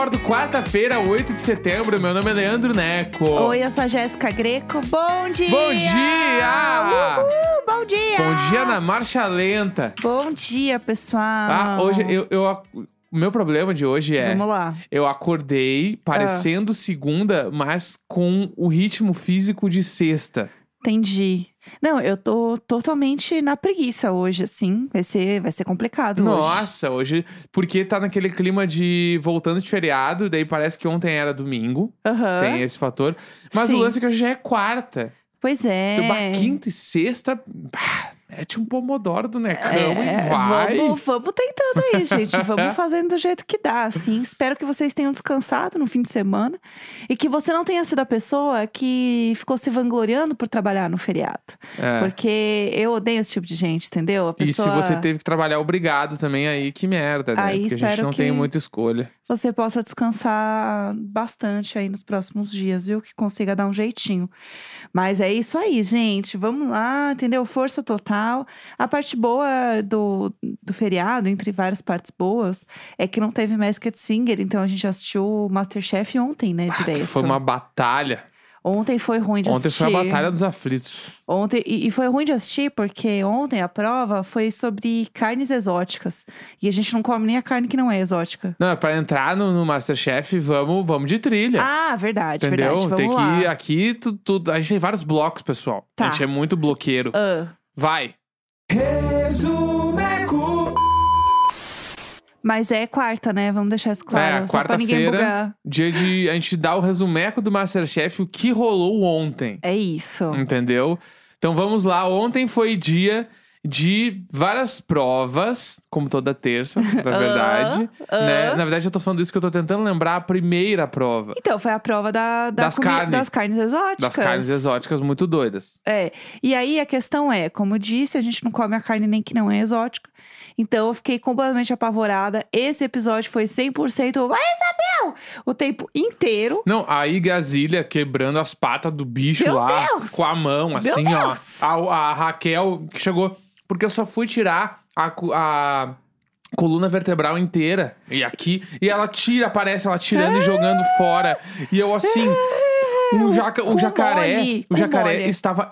bordo, quarta-feira, 8 de setembro. Meu nome é Leandro Neco. Oi, eu sou a Jéssica Greco. Bom dia! Bom dia! Uhul, bom dia! Bom dia na marcha lenta. Bom dia, pessoal. Ah, hoje eu, eu- O meu problema de hoje é. Vamos lá. Eu acordei parecendo segunda, mas com o ritmo físico de sexta. Entendi. Não, eu tô totalmente na preguiça hoje, assim. Vai ser, vai ser complicado hoje. Nossa, hoje. Porque tá naquele clima de voltando de feriado, daí parece que ontem era domingo. Aham. Tem esse fator. Mas Sim. o lance é que hoje já é quarta. Pois é. Então, quinta e sexta. Bah, mete um pomodoro do necão É, e vai. Vamos, vamos tentando aí, gente. Vamos fazendo do jeito que dá, assim. Espero que vocês tenham descansado no fim de semana e que você não tenha sido a pessoa que ficou se vangloriando por trabalhar no feriado. É. Porque eu odeio esse tipo de gente, entendeu? A E se pessoa... você teve que trabalhar obrigado também, aí que merda, né? Aí Porque a gente não tem que- muita escolha. Você possa descansar bastante aí nos próximos dias, viu? Que consiga dar um jeitinho. Mas é isso aí, gente. Vamos lá, entendeu? Força total. A parte boa do, do feriado, entre várias partes boas, é que não teve Masked Singer, então a gente assistiu o Masterchef ontem, né? Direto. Foi uma batalha. Ontem foi ruim de Ontem assistir. foi a batalha dos aflitos. Ontem, e, e foi ruim de assistir porque ontem a prova foi sobre carnes exóticas. E a gente não come nem a carne que não é exótica. Não, pra entrar no, no Masterchef, vamos, vamos de trilha. Ah, verdade, entendeu? verdade. Vamos tem lá. que ir aqui, tu, tu- a gente tem vários blocos, pessoal. Tá. A gente é muito bloqueiro. Ah, Vai. Resumeco. Mas é quarta, né? Vamos deixar isso claro. É, quarta-feira. Dia de a gente dar o resumeco do Masterchef, o que rolou ontem. É isso. Entendeu? Então vamos lá. Ontem foi dia de várias provas, como toda terça, na verdade. ah. né? Na verdade, eu tô falando isso que eu tô tentando lembrar a primeira prova. Então, foi a prova da, da Das comi- carnes. das carnes exóticas. Das carnes exóticas muito doidas. É. E aí a questão é, como eu disse, a gente não come a carne nem que não é exótica. Então eu fiquei completamente apavorada. Esse episódio foi 100% Vai, Isabel! O tempo inteiro. Não, aí Gazília quebrando as patas do bicho Meu lá Deus! com a mão, assim, ó. A, a Raquel que chegou. Porque eu só fui tirar a, a coluna vertebral inteira. E aqui. E ela tira, aparece ela tirando e jogando fora. E eu assim. O, jaca, o jacaré. mole, o jacaré mole. estava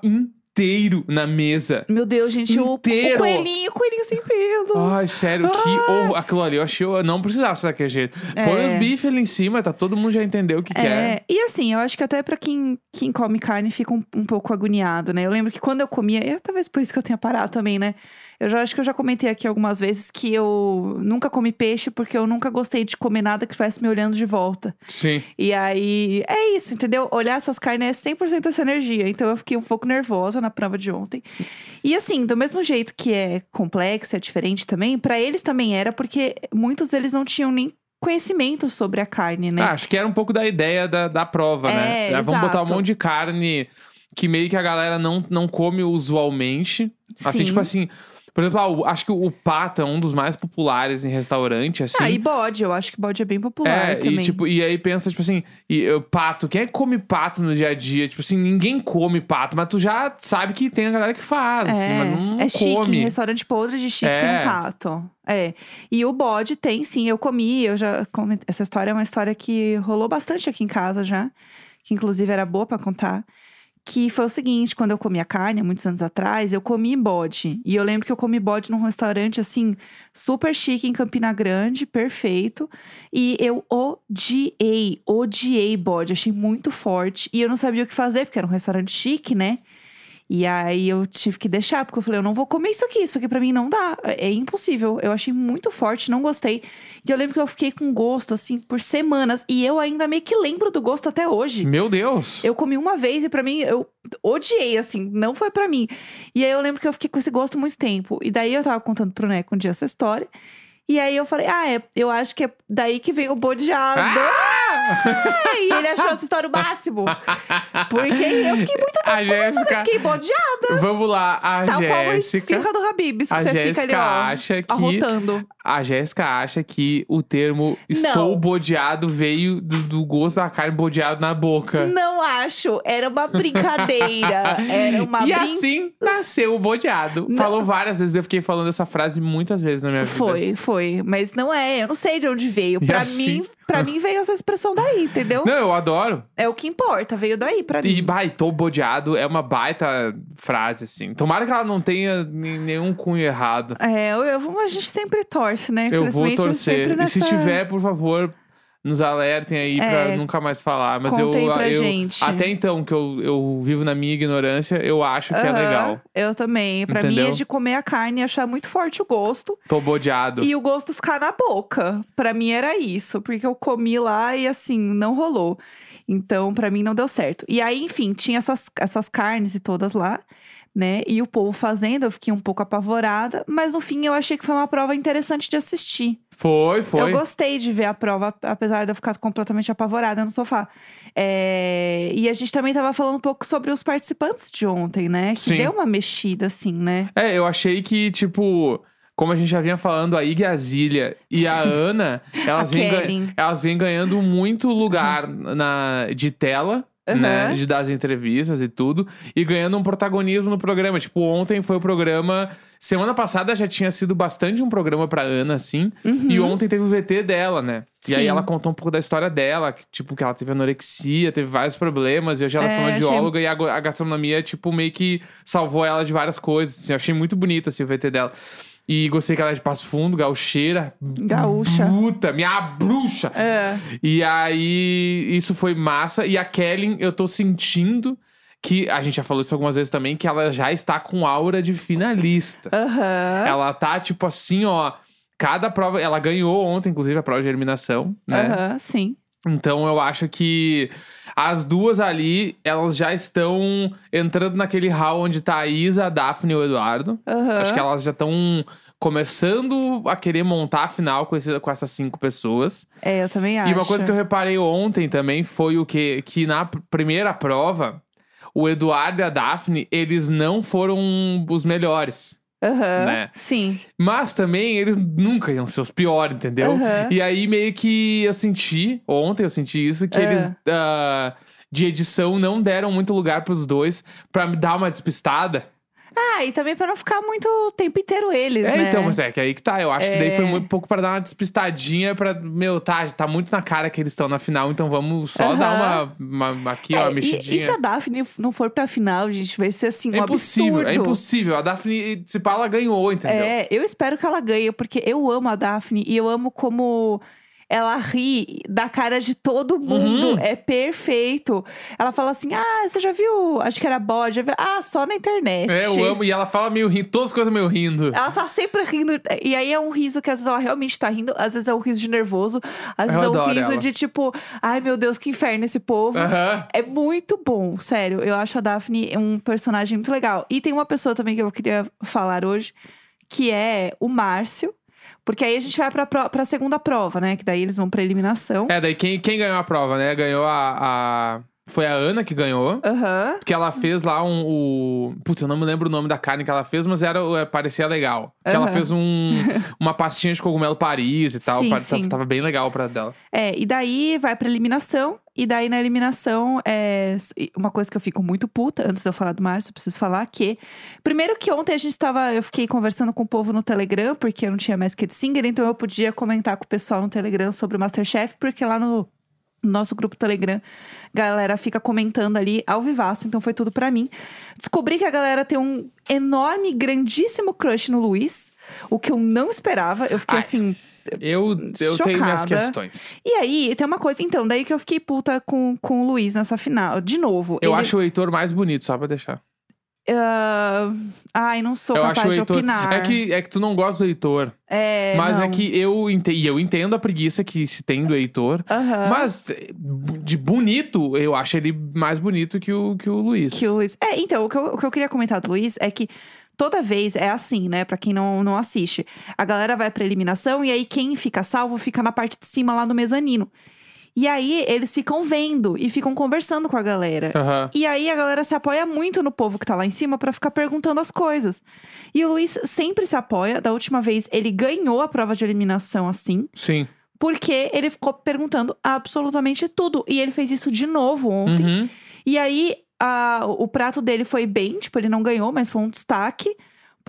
inteiro na mesa. Meu Deus, gente, o, o Inteiro. coelhinho, o coelhinho sem pelo. Ai, sério, que horror. Aquilo ali, eu achei. Eu não precisasse daquele jeito. Põe É. os bifes ali em cima, tá? Todo mundo já entendeu o que, que é. É, e assim, eu acho que até pra quem, quem come carne fica um, um pouco agoniado, né? Eu lembro que quando eu comia, e talvez por isso que eu tenha parado também, né? Eu já acho que eu já comentei aqui algumas vezes que eu nunca comi peixe porque eu nunca gostei de comer nada que estivesse me olhando de volta. Sim. E aí, é isso, entendeu? Olhar essas carnes é 100% essa energia. Então eu fiquei um pouco nervosa na prova de ontem. E assim, do mesmo jeito que é complexo, é diferente também, pra eles também era, porque muitos deles não tinham nem conhecimento sobre a carne, né? Ah, acho que era um pouco da ideia da, da prova, né? É, Ah, Vamos botar um monte de carne que meio que a galera não, não come usualmente. Assim, Sim. tipo assim. Por exemplo, ah, o- acho que o, pato é um dos mais populares em restaurante, assim. Ah, e bode, eu acho que bode é bem popular É, também. e, tipo, e aí pensa, tipo assim, e, pato, quem é que come pato no dia a dia? Tipo assim, ninguém come pato, mas tu já sabe que tem a galera que faz, assim, mas não, não é chique, em come. restaurante podre de chique É. tem um pato. É. E o bode tem, sim, eu comi, eu já comentei. Essa história é uma história que rolou bastante aqui em casa já, que inclusive era boa pra contar. Que foi o seguinte, quando eu comia carne, muitos anos atrás, eu comi bode. E eu lembro que eu comi bode num restaurante, assim, super chique em Campina Grande, perfeito. E eu odiei, odiei bode, achei muito forte. E eu não sabia o que fazer, porque era um restaurante chique, né? E aí eu tive que deixar, porque eu falei, eu não vou comer isso aqui, isso aqui pra mim não dá. É impossível. Eu achei muito forte, não gostei. E eu lembro que eu fiquei com gosto, assim, por semanas. E eu ainda meio que lembro do gosto até hoje. Meu Deus! Eu comi uma vez e pra mim, eu odiei, assim, não foi pra mim. E aí eu lembro que eu fiquei com esse gosto muito tempo. E daí eu tava contando pro Neco um dia essa história. E aí eu falei, ah, é, eu acho que é daí que vem o bodeado. Ah! E ele achou essa história o máximo. Porque eu fiquei muito A tempo conversando, Jéssica. eu fiquei bodeada. Vamos lá, a Tal qual a Jéssica. esfirra do Habibs, que a você fica ali, Jéssica ó, acha que- arrotando. A Jéssica acha que o termo estou Não. bodeado veio do, do gosto da carne bodeado na boca. Não não acho. Era uma brincadeira. Era uma e brincadeira. assim nasceu o bodeado. Não. Falou várias vezes, eu fiquei falando essa frase muitas vezes na minha vida. Foi, foi. Mas não é. Eu não sei de onde veio. E Pra assim- mim, pra mim veio essa expressão daí, entendeu? Não, eu adoro. É o que importa. Veio daí pra E mim. baitou bodeado é uma baita frase, assim. Tomara que ela não tenha nenhum cunho errado. É, eu, eu- a gente sempre torce, né? Eu vou torcer. sempre nessa... E se tiver, por favor, nos alertem aí pra É. nunca mais falar. Mas eu, pra eu gente. até então que eu, eu vivo na minha ignorância, eu acho que é Aham, legal. Eu também. Pra mim Entendeu? é de comer a carne e achar muito forte o gosto. Tô bodeado. E o gosto ficar na boca. Pra mim era isso, porque eu comi lá e assim, não rolou. Então, pra mim não deu certo. E aí, enfim, tinha essas, essas carnes e todas lá, né? E o povo fazendo, eu fiquei um pouco apavorada, mas no fim eu achei que foi uma prova interessante de assistir. Foi, foi. Eu gostei de ver a prova, apesar de eu ficar completamente apavorada no sofá. É, E a gente também tava falando um pouco sobre os participantes de ontem, né? Que Sim. deu uma mexida, assim, né? É, eu achei que, tipo, como a gente já vinha falando, a Ig e a e Ana, elas, A vêm, elas vêm ganhando muito lugar na, de tela. Né, Aham. de dar as entrevistas e tudo, e ganhando um protagonismo no programa. Tipo, ontem foi o programa. Semana passada já tinha sido bastante um programa pra Ana, assim. E ontem teve o VT dela, né? E aí Uhum. Sim. ela contou um pouco da história dela, que, tipo, que ela teve anorexia, teve vários problemas, e hoje ela é É, achei- fonoaudióloga e a, a gastronomia, tipo, meio que salvou ela de várias coisas. Assim, eu achei muito bonito assim, o VT dela. E gostei que ela é de Passo Fundo, gaucheira. Gaúcha. Bruta, minha bruxa. É. E aí, isso foi massa. E a Kellen, eu tô sentindo que, a gente já falou isso algumas vezes também, que ela já está com aura de finalista. Aham. Ela tá, tipo assim, ó. Cada prova. Ela ganhou ontem, inclusive, a prova de eliminação, né? Aham, sim. Então eu acho que as duas ali, elas já estão entrando naquele hall onde tá a Isa, a Daphne e o Eduardo. Aham. Acho que elas já estão começando a querer montar a final com, esse- com essas cinco pessoas. É, eu também acho. E uma coisa que eu reparei ontem também foi o que, que na pr- primeira prova, o Eduardo e a Daphne, eles não foram os melhores. Aham, né? Sim. Mas também eles nunca iam ser os piores, entendeu? Aham. E aí meio que eu senti, ontem eu senti isso, que É. eles ah, de edição não deram muito lugar pros dois pra me dar uma despistada. Ah, e também pra não ficar muito o tempo inteiro eles, É, né? então, mas é que aí que tá. Eu acho que daí foi É. muito pouco pra dar uma despistadinha pra. Meu, tá, tá muito na cara que eles estão na final, então vamos só Aham. dar uma, uma- aqui, ó, É, uma e, mexidinha. e se a Daphne não for pra final, gente, vai ser assim, um É impossível, absurdo. é impossível. A Daphne, se pá, ela ganhou, entendeu? É, eu espero que ela ganhe, porque eu amo a Daphne e eu amo como ela ri da cara de todo mundo. Uhum. É perfeito. Ela fala assim: Ah, você já viu? Acho que era bode. Ah, só na internet. É, eu amo. E ela fala meio rindo, todas as coisas meio rindo. Ela tá sempre rindo. E aí é um riso que às vezes ela realmente tá rindo, às vezes é um riso de nervoso, às vezes Eu é um riso ela. de tipo, ai meu Deus, que inferno esse povo. Aham. É muito bom, sério. Eu acho a Daphne um personagem muito legal. E tem uma pessoa também que eu queria falar hoje, que é o Márcio. Porque aí a gente vai pra, pro- pra segunda prova, né? Que daí eles vão pra eliminação. É, daí quem, quem ganhou a prova, né? Ganhou a, a- Foi a Ana que ganhou. Aham. Porque ela fez lá um. O... Putz, eu não me lembro o nome da carne que ela fez, mas era, é, parecia legal. Que ela Aham. fez um, uma pastinha de cogumelo Paris e tal. Sim, sim. Tava bem legal pra dela. É, e daí vai pra eliminação. E daí na eliminação, é uma coisa que eu fico muito puta, antes de eu falar do Márcio, eu preciso falar que. Primeiro que ontem a gente tava. Eu fiquei conversando com o povo no Telegram, porque eu não tinha mais Kid Singer, então eu podia comentar com o pessoal no Telegram sobre o Masterchef, porque lá no nosso grupo Telegram, galera fica comentando ali ao vivaço, então foi tudo pra mim. Descobri que a galera tem um enorme, grandíssimo crush no Luiz, o que eu não esperava. Eu fiquei Ai. assim. Eu, eu tenho minhas questões. E aí, tem uma coisa. Então, daí que eu fiquei puta com, com o Luiz nessa final. De novo. Eu ele- acho o Heitor mais bonito, só pra deixar. Ah, ai, não sou eu capaz de Heitor. opinar. É que, é que tu não gosta do Heitor. É, mas é não. que eu, ente... e eu entendo a preguiça que se tem do Heitor. Mas eh, de bonito, eu acho ele mais bonito que o, que o Luiz. Que o Luiz. É, então, o que, eu, o que eu queria comentar do Luiz é que toda vez é assim, né? Pra quem não, não assiste. A galera vai pra eliminação e aí quem fica salvo fica na parte de cima lá no mezanino. E aí eles ficam vendo e ficam conversando com a galera. Aham. E aí a galera se apoia muito no povo que tá lá em cima pra ficar perguntando as coisas. E o Luiz sempre se apoia. Da última vez ele ganhou a prova de eliminação assim, Sim. porque ele ficou perguntando absolutamente tudo. E ele fez isso de novo ontem. Uhum. E aí, a- o prato dele foi bem, tipo, ele não ganhou, mas foi um destaque.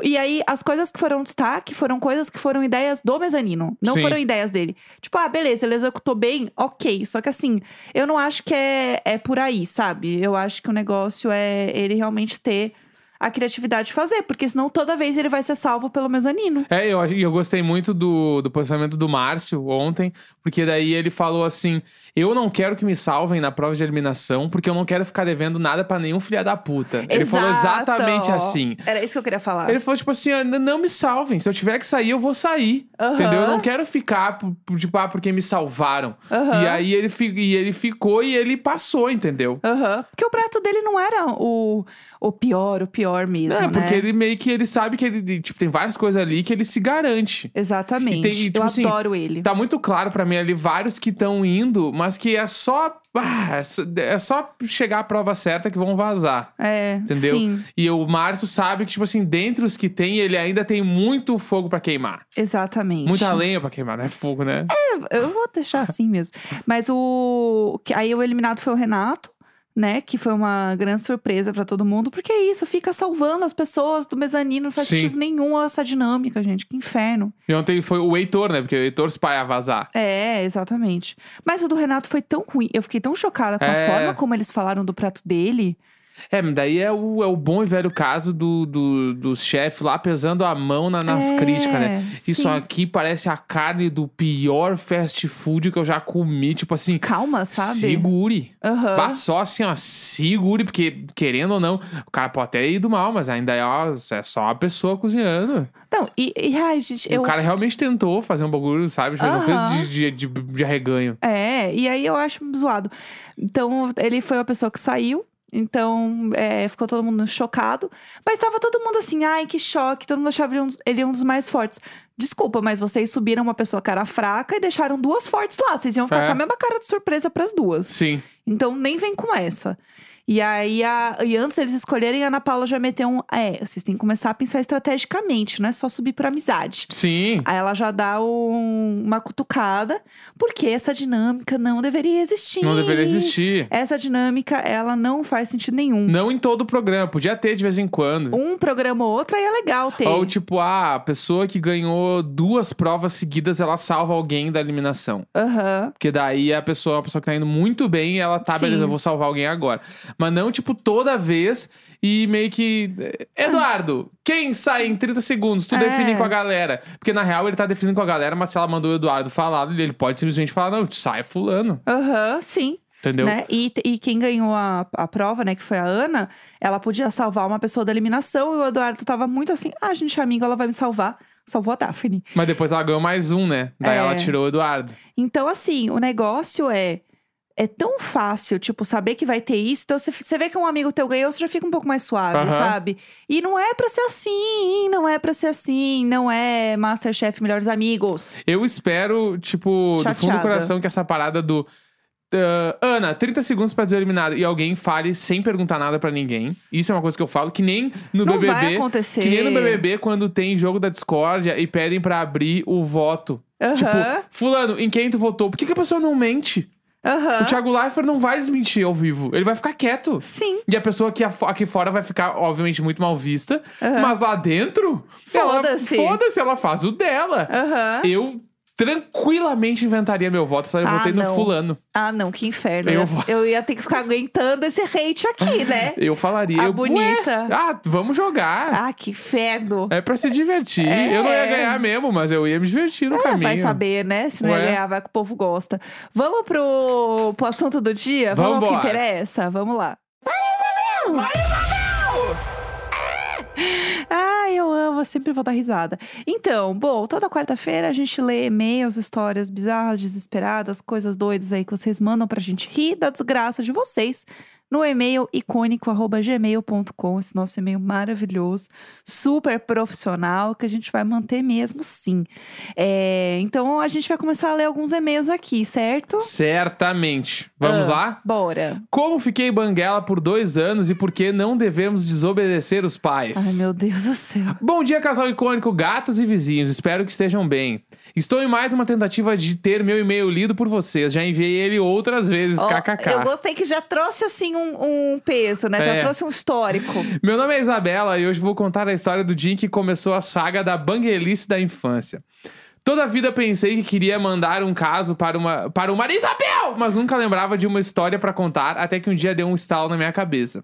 E aí, as coisas que foram destaque foram coisas que foram ideias do mezanino, não Sim. foram ideias dele. Tipo, ah, beleza, ele executou bem, ok. Só que assim, eu não acho que é, é por aí, sabe? Eu acho que o negócio é ele realmente ter a criatividade de fazer, porque senão toda vez ele vai ser salvo pelo mezanino. É, eu, eu gostei muito do, do posicionamento do Márcio ontem, porque daí ele falou assim: Eu não quero que me salvem na prova de eliminação, porque eu não quero ficar devendo nada pra nenhum filha da puta. Ele falou Exato. exatamente assim. Era isso que eu queria falar. Ele falou, tipo assim, "Ah, não me salvem. Se eu tiver que sair, eu vou sair. Aham. Entendeu? Eu não quero ficar, tipo, ah, porque me salvaram. Aham. E aí ele, e ele ficou e ele passou, entendeu? Aham. Porque o prato dele não era o, o pior, o pior mesmo, é, né? porque ele meio que ele sabe que ele, tipo, tem várias coisas ali que ele se garante. Exatamente. E tem- e, tipo eu assim, adoro ele. Tá muito claro pra mim ali vários que estão indo, mas que é só. ah, é só- é só chegar à prova certa que vão vazar. É, Entendeu? sim, E o Márcio sabe que, tipo assim, dentre os que tem, ele ainda tem muito fogo pra queimar. exatamente. Muita lenha pra queimar, não é fogo, né? Eu vou deixar assim mesmo. Mas o. Aí o eliminado foi o Renato, né? Que foi uma grande surpresa pra todo mundo. Porque é isso, fica salvando as pessoas do mezanino. Não faz Sim. sentido nenhum essa dinâmica, gente. Que inferno. E ontem foi o Heitor, né? Porque o Heitor se pai ia vazar. É, exatamente. Mas o do Renato foi tão ruim. Eu fiquei tão chocada com a É. forma como eles falaram do prato dele. É, daí é o, é o bom e velho caso do, do, do chefe lá pesando a mão na- nas É, críticas, né? Isso sim. aqui parece a carne do pior fast food que eu já comi. Tipo assim, Calma, sabe? segure. Bah, só assim, ó, segure, porque querendo ou não, o cara pode até ir do mal, mas ainda é, ó, é só uma pessoa cozinhando. Não, e, e ai, gente, E eu. O cara realmente tentou fazer um bagulho, sabe? Tipo, Ele não fez de, de, de, de arreganho. É, e aí eu acho zoado. Então, ele foi a pessoa que saiu. Então, é, ficou todo mundo chocado. Mas tava todo mundo assim, ai, que choque. Todo mundo achava ele ele um dos mais fortes. Desculpa, mas vocês subiram uma pessoa cara fraca e deixaram duas fortes lá. Vocês iam ficar É. com a mesma cara de surpresa pras duas. Sim. Então, nem vem com essa. E aí, a- e antes deles escolherem, a Ana Paula já meteu um. É, vocês têm que começar a pensar estrategicamente, não é só subir por amizade. Sim. Aí ela já dá um- uma cutucada, porque essa dinâmica não deveria existir. Não deveria existir. Essa dinâmica, ela não faz sentido nenhum. Não em todo o programa, podia ter de vez em quando. Um programa ou outro aí é legal ter. Ou tipo, ah, a pessoa que ganhou duas provas seguidas, ela salva alguém da eliminação. Aham. Porque daí a pessoa, a pessoa que tá indo muito bem, ela tá, Sim. beleza, eu vou salvar alguém agora. Mas não, tipo, toda vez e meio que. eh, Eduardo, quem sai em 30 segundos? Tu É. define com a galera. Porque na real ele tá definindo com a galera, mas se ela mandou o Eduardo falar, ele pode simplesmente falar, não, sai fulano. Aham, sim. Entendeu? Né? E, e quem ganhou a, a prova, né, que foi a Ana, ela podia salvar uma pessoa da eliminação e o Eduardo tava muito assim: ah, a gente é amigo, ela vai me salvar. Salvou a Daphne. Mas depois ela ganhou mais um, né? Daí É. ela tirou o Eduardo. Então, assim, o negócio é. É tão fácil, tipo, saber que vai ter isso. Então, você, vê que um amigo teu ganhou, você já fica um pouco mais suave, Aham. sabe? E não é pra ser assim, não é pra ser assim, não é Masterchef Melhores Amigos. Eu espero, tipo, do fundo do Chateada. coração que essa parada do. Ah, Ana, 30 segundos pra dizer eliminado e alguém fale sem perguntar nada pra ninguém. Isso é uma coisa que eu falo, que nem no não BBB. vai acontecer. Que nem no BBB, quando tem jogo da discórdia e pedem pra abrir o voto. Aham, Tipo, fulano, em quem tu votou? Por que, que a pessoa não mente? aham. O Thiago Leifert não vai desmentir ao vivo. Ele vai ficar quieto. Sim. E a pessoa aqui, aqui fora vai ficar, obviamente, muito mal vista. Mas lá dentro, Foda-se. Foda-se, ela faz o dela. Aham. Eu tranquilamente inventaria meu voto. Falei, eu Ah, votei no não. fulano. Ah, não, que inferno. Eu Eu, vou- eu ia ter que ficar aguentando esse hate aqui, né? Eu falaria. A eu, bonita. "Ué, ah, vamos jogar. Ah, que inferno. É pra se divertir. É. Eu não ia ganhar mesmo, mas eu ia me divertir no É, caminho. vai saber, né? Se não ia ganhar, vai que o povo gosta. Vamos pro, pro assunto do dia? Vamos ao que interessa? Vamos lá. Ah, eu amo, eu sempre vou dar risada. Então, bom, toda quarta-feira a gente lê e-mails, histórias bizarras, desesperadas, coisas doidas aí que vocês mandam pra gente rir da desgraça de vocês no e-mail icônico.gmail.com, esse nosso e-mail maravilhoso, super profissional, que a gente vai manter mesmo sim. É, então a gente vai começar a ler alguns e-mails aqui, certo? Certamente. Vamos Ah, lá? Bora. Como fiquei banguela por dois anos e por que não devemos desobedecer os pais? Ai, meu Deus do céu. Bom dia, casal icônico, gatos e vizinhos. Espero que estejam bem. Estou em mais uma tentativa de ter meu e-mail lido por vocês. Já enviei ele outras vezes, Ó, kkk. Eu gostei que já trouxe, assim, um, um peso, né? Já É. trouxe um histórico. Meu nome é Isabela e hoje vou contar a história do dia em que começou a saga da banguelice da infância. Toda a vida pensei que queria mandar um caso para uma para uma Isabel, mas nunca lembrava de uma história para contar, até que um dia deu um estalo na minha cabeça.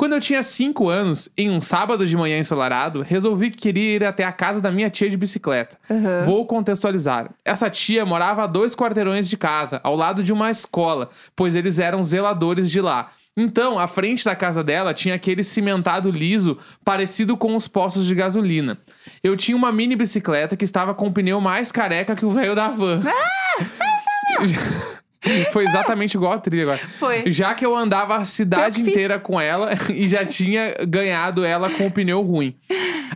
Quando eu tinha 5 anos, em um sábado de manhã ensolarado, resolvi que queria ir até a casa da minha tia de bicicleta. Aham. Vou contextualizar. Essa tia morava a dois quarteirões de casa, ao lado de uma escola, pois eles eram zeladores de lá. Então, à frente da casa dela tinha aquele cimentado liso parecido com os postos de gasolina. Eu tinha uma mini bicicleta que estava com o pneu mais careca que o velho da van. Foi exatamente igual a trilha agora. Foi. Já que eu andava a cidade inteira com ela e já tinha ganhado ela com o pneu ruim.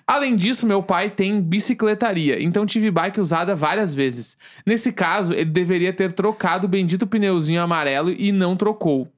Além disso, meu pai tem bicicletaria, então tive bike usada várias vezes. Nesse caso, ele deveria ter trocado o bendito pneuzinho amarelo e não trocou.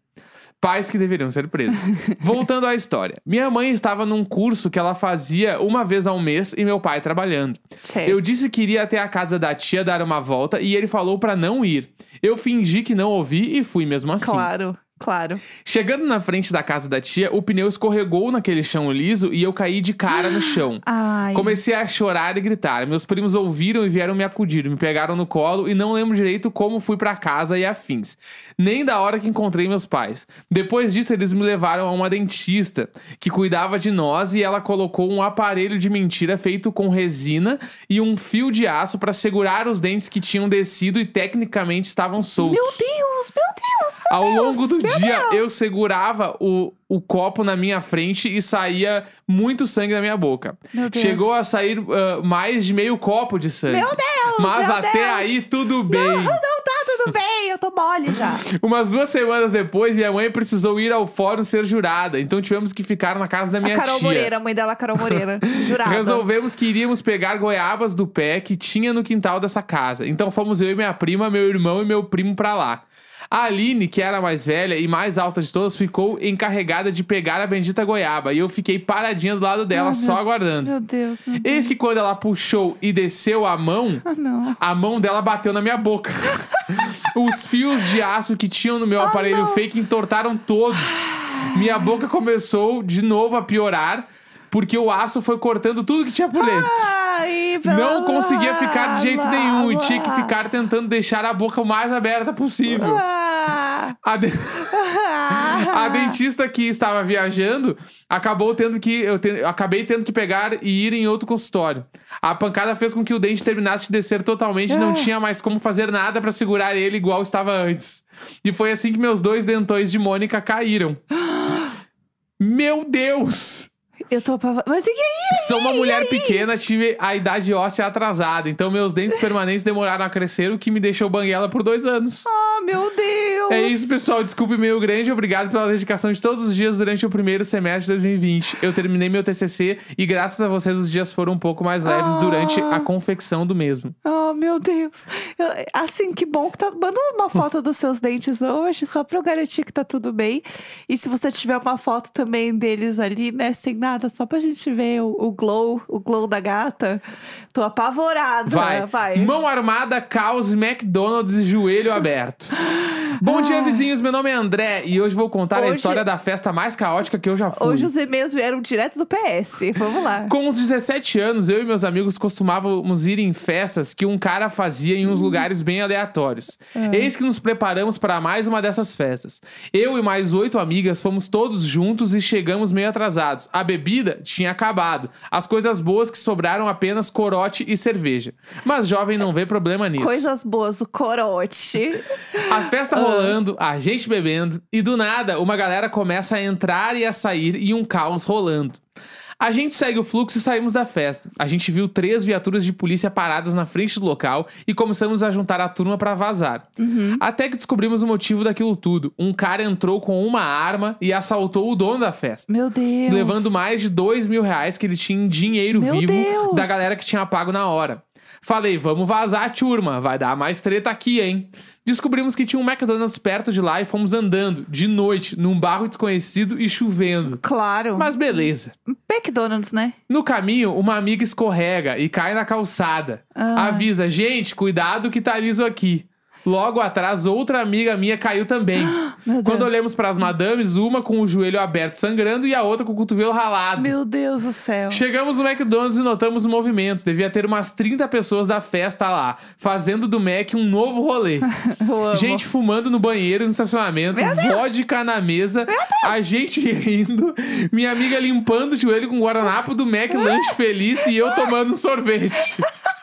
Pais que deveriam ser presos. Voltando à história. Minha mãe estava num curso que ela fazia uma vez ao mês e meu pai trabalhando. Certo. Eu disse que iria até a casa da tia dar uma volta e ele falou pra não ir. Eu fingi que não ouvi e fui mesmo assim. Claro, claro. Chegando na frente da casa da tia, o pneu escorregou naquele chão liso e eu caí de cara no chão. Ai. Comecei a chorar e gritar. Meus primos ouviram e vieram me acudir, me pegaram no colo e não lembro direito como fui pra casa e afins. Nem da hora que encontrei meus pais. Depois disso, eles me levaram a uma dentista que cuidava de nós e ela colocou um aparelho de mentira feito com resina e um fio de aço pra segurar os dentes que tinham descido e tecnicamente estavam soltos. Meu Deus, meu Deus, meu Ao Deus, longo do meu dia, Deus. eu segurava o, o copo na minha frente e saía muito sangue da minha boca. Meu Deus. Chegou a sair ah, mais de meio copo de sangue. Meu Deus, Mas meu até Deus. aí, tudo bem. Não, não tá tudo bem, eu tô mole já. Umas duas semanas depois, minha mãe precisou ir ao fórum ser jurada. Então tivemos que ficar na casa da minha a Carol tia. Moreira, a mãe dela, Carol Moreira. Jurada. Resolvemos que iríamos pegar goiabas do pé que tinha no quintal dessa casa. Então fomos eu e minha prima, meu irmão e meu primo pra lá. A Aline, que era a mais velha e mais alta de todas, ficou encarregada de pegar a bendita goiaba. E eu fiquei paradinha do lado dela, só aguardando. Meu Deus, meu Deus. Eis que quando ela puxou e desceu a mão, não. a mão dela bateu na minha boca. Os fios de aço que tinham no meu aparelho Ah, não. fake entortaram todos. Minha boca começou de novo a piorar, porque o aço foi cortando tudo que tinha por dentro. Ai, Não conseguia ficar de jeito nenhum e tinha que ficar tentando deixar a boca o mais aberta possível. Ah. A, de- a dentista que estava viajando acabou tendo que. Eu, te- eu acabei tendo que pegar e ir em outro consultório. A pancada fez com que o dente terminasse de descer totalmente e não Ah. tinha mais como fazer nada pra segurar ele igual estava antes. E foi assim que meus dois dentões de Mônica caíram. Meu Deus! Eu tô apava... Mas e aí? Sou uma mulher pequena, tive a idade óssea atrasada, então meus dentes permanentes demoraram a crescer, o que me deixou banguela por dois anos. Oh, meu Deus. É isso, pessoal. Desculpe meio grande. Obrigado pela dedicação de todos os dias durante o primeiro semestre de 2020. Eu terminei meu TCC e, graças a vocês, os dias foram um pouco mais leves Ah. durante a confecção do mesmo. Oh, meu Deus. Eu- assim, que bom que tá. Manda uma foto dos seus dentes hoje, só pra eu garantir que tá tudo bem. E se você tiver uma foto também deles ali, né, sem nada, só pra gente ver o, o glow, o glow da gata. Tô apavorada. Vai. Vai. Mão armada, caos, McDonald's e joelho aberto. Bom dia, Ai. vizinhos. Meu nome é André e hoje vou contar a Hoje- história da festa mais caótica que eu já fui. Hoje os e-mails vieram direto do PS. Vamos lá. Com uns 17 anos, eu e meus amigos costumávamos ir em festas que um cara fazia em uns lugares bem aleatórios. Eis que nos preparamos para mais uma dessas festas. Eu e mais oito amigas fomos todos juntos e chegamos meio atrasados. A bebida tinha acabado. As coisas boas que sobraram apenas corote e cerveja. Mas jovem não vê problema nisso. Coisas boas, o corote. A festa rolando, a gente bebendo, e do nada uma galera começa a entrar e a sair e um caos rolando. A gente segue o fluxo e saímos da festa. A gente viu três viaturas de polícia paradas na frente do local e começamos a juntar a turma pra vazar. Até que descobrimos o motivo daquilo tudo. Um cara entrou com uma arma e assaltou o dono da festa. Meu Deus. Levando mais de dois mil reais que ele tinha em dinheiro Meu vivo Deus. da galera que tinha pago na hora. Falei, vamos vazar, turma, vai dar mais treta aqui, hein? Descobrimos que tinha um McDonald's perto de lá e fomos andando, de noite, num barro desconhecido e chovendo. Claro. Mas beleza. McDonald's, né? No caminho, uma amiga escorrega e cai na calçada. Ah. Avisa, gente, cuidado que tá liso aqui. Logo atrás, outra amiga minha caiu também. Meu Deus. Quando olhamos para as madames, uma com o joelho aberto sangrando e a outra com o cotovelo ralado. Meu Deus do céu. Chegamos no McDonald's e notamos movimentos. Devia ter umas 30 pessoas da festa lá, fazendo do Mac um novo rolê. Gente fumando no banheiro no estacionamento, vodka na mesa, a gente rindo, minha amiga limpando o joelho com guardanapo do Mac Lanche Feliz e eu tomando um sorvete.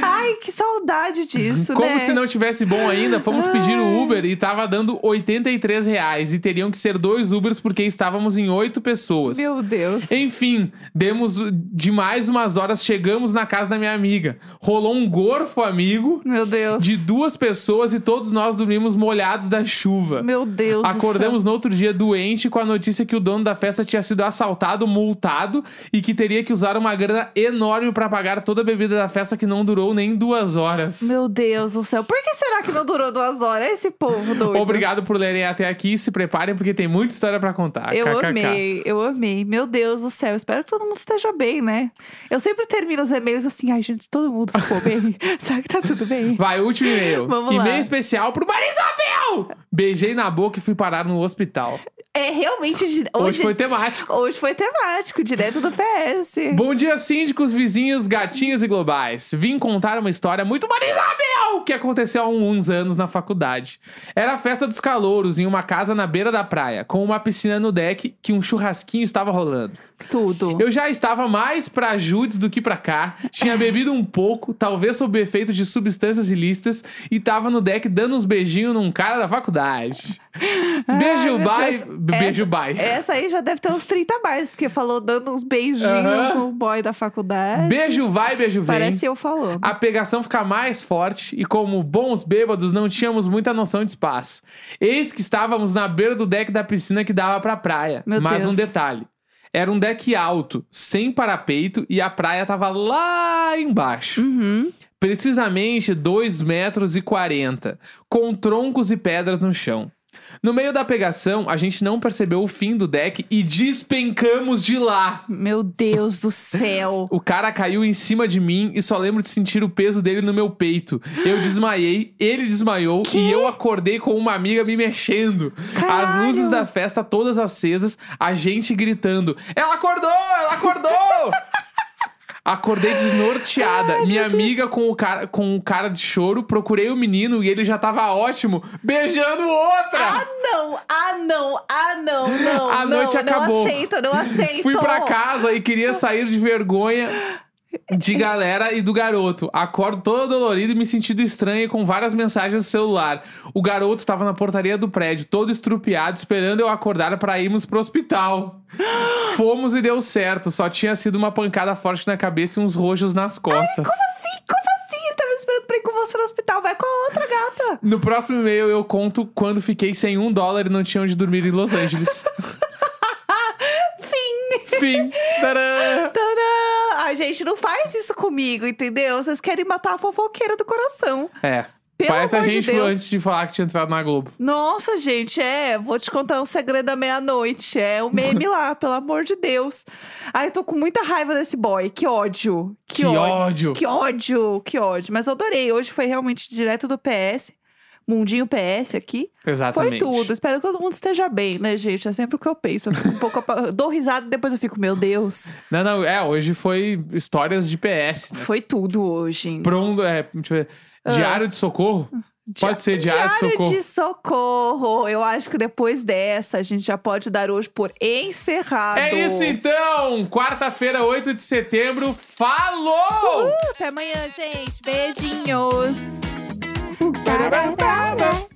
Ai, que saudade disso, Como né? se não tivesse bom ainda, fomos pedir o Uber e tava dando 83 reais. E teriam que ser dois Ubers porque estávamos em oito pessoas. Meu Deus. Enfim, demos de mais umas horas, chegamos na casa da minha amiga. Rolou um gorfo amigo Meu Deus. de duas pessoas e todos nós dormimos molhados da chuva. Meu Deus Acordamos no outro dia doente com a notícia que o dono da festa tinha sido assaltado, multado e que teria que usar uma grana enorme pra pagar toda a bebida da festa que não durou nem duas horas. Meu Deus do céu. Por que será que não durou duas horas? Esse povo doido. Obrigado por lerem até aqui. Se preparem porque tem muita história pra contar. Eu KKK. amei, eu amei. Meu Deus do céu. Espero que todo mundo esteja bem, né? Eu sempre termino os e-mails assim, ai, gente, todo mundo ficou bem. Será que tá tudo bem? Vai, último e-mail. Vamos lá. e-mail especial pro Marisabel! Beijei na boca e fui parar no hospital. É realmente. Hoje, Hoje, foi temático. hoje foi temático, direto do PS. Bom dia, síndicos, vizinhos, gatinhos e globais. Vim contar uma história muito Marisabel que aconteceu há uns anos na faculdade. Era a festa dos calouros em uma casa na beira da praia, com uma piscina no deck que um churrasquinho estava rolando. Tudo. Eu já estava mais pra Judes do que pra cá, tinha bebido um pouco, talvez sob efeito de substâncias ilícitas, e tava no deck dando uns beijinhos num cara da faculdade. Beijo, meu bye. Beijo, Essa- bye. Essa aí já deve ter uns 30 a mais, que falou dando uns beijinhos Aham. no boy da faculdade. Beijo, vai, beijo, vem. Parece eu falando. A pegação fica mais forte e, como bons bêbados, não tínhamos muita noção de espaço. Eis que estávamos na beira do deck da piscina que dava pra praia. Meu Mas Deus. um detalhe: era um deck alto, sem parapeito e a praia tava lá embaixo. Uhum. Precisamente 2 metros e 40, com troncos e pedras no chão. No meio da pegação, a gente não percebeu o fim do deck e despencamos de lá. Meu Deus do céu. O cara caiu em cima de mim e só lembro de sentir o peso dele no meu peito. Eu desmaiei, ele desmaiou e eu acordei com uma amiga me mexendo. As Caralho. luzes da festa todas acesas, a gente gritando: Ela acordou! Ela acordou! Acordei desnorteada. Minha amiga com o, cara, com o cara de choro, procurei o menino e ele já tava ótimo, beijando outra! Ah, não! Ah, não! Ah, não! Não! A não, noite acabou. Não aceito, não aceito. Fui pra casa e queria sair de vergonha de galera e do garoto. Acordo toda dolorida e me sentindo estranha com várias mensagens no celular. O garoto tava na portaria do prédio, todo estrupiado, esperando eu acordar pra irmos pro hospital. Fomos e deu certo, só tinha sido uma pancada forte na cabeça e uns rojos nas costas. Como assim? Como assim? Ele tava esperando pra ir com você no hospital. Vai com a outra gata. No próximo e-mail eu conto quando fiquei sem um dólar e não tinha onde dormir em Los Angeles. Fim! Fim. Tadã! Gente, não faz isso comigo, entendeu? Vocês querem matar a fofoqueira do coração. É. Pelo Parece a de gente Deus. antes de falar que tinha entrado na Globo. Nossa, gente, é. Vou te contar um segredo da meia-noite. É o meme lá, pelo amor de Deus. Ai, eu tô com muita raiva desse boy. Que ódio. Que, Que ódio. Que ódio, que ódio. Mas eu adorei. Hoje foi realmente direto do PS. Mundinho PS aqui. Exatamente. Foi tudo. Espero que todo mundo esteja bem, né, gente? É sempre o que eu penso. Eu fico um pouco. Dou risada e depois eu fico, meu Deus. Não, não, é, hoje foi histórias de PS, né? Foi tudo hoje. Pronto, é, deixa eu ver. Diário de socorro? Pode ser diário, de socorro. de socorro. Eu acho que depois dessa, a gente já pode dar hoje por encerrado. É isso então! Quarta-feira, 8 de setembro. Falou! Até amanhã, gente. Beijinhos. ba ba ba ba.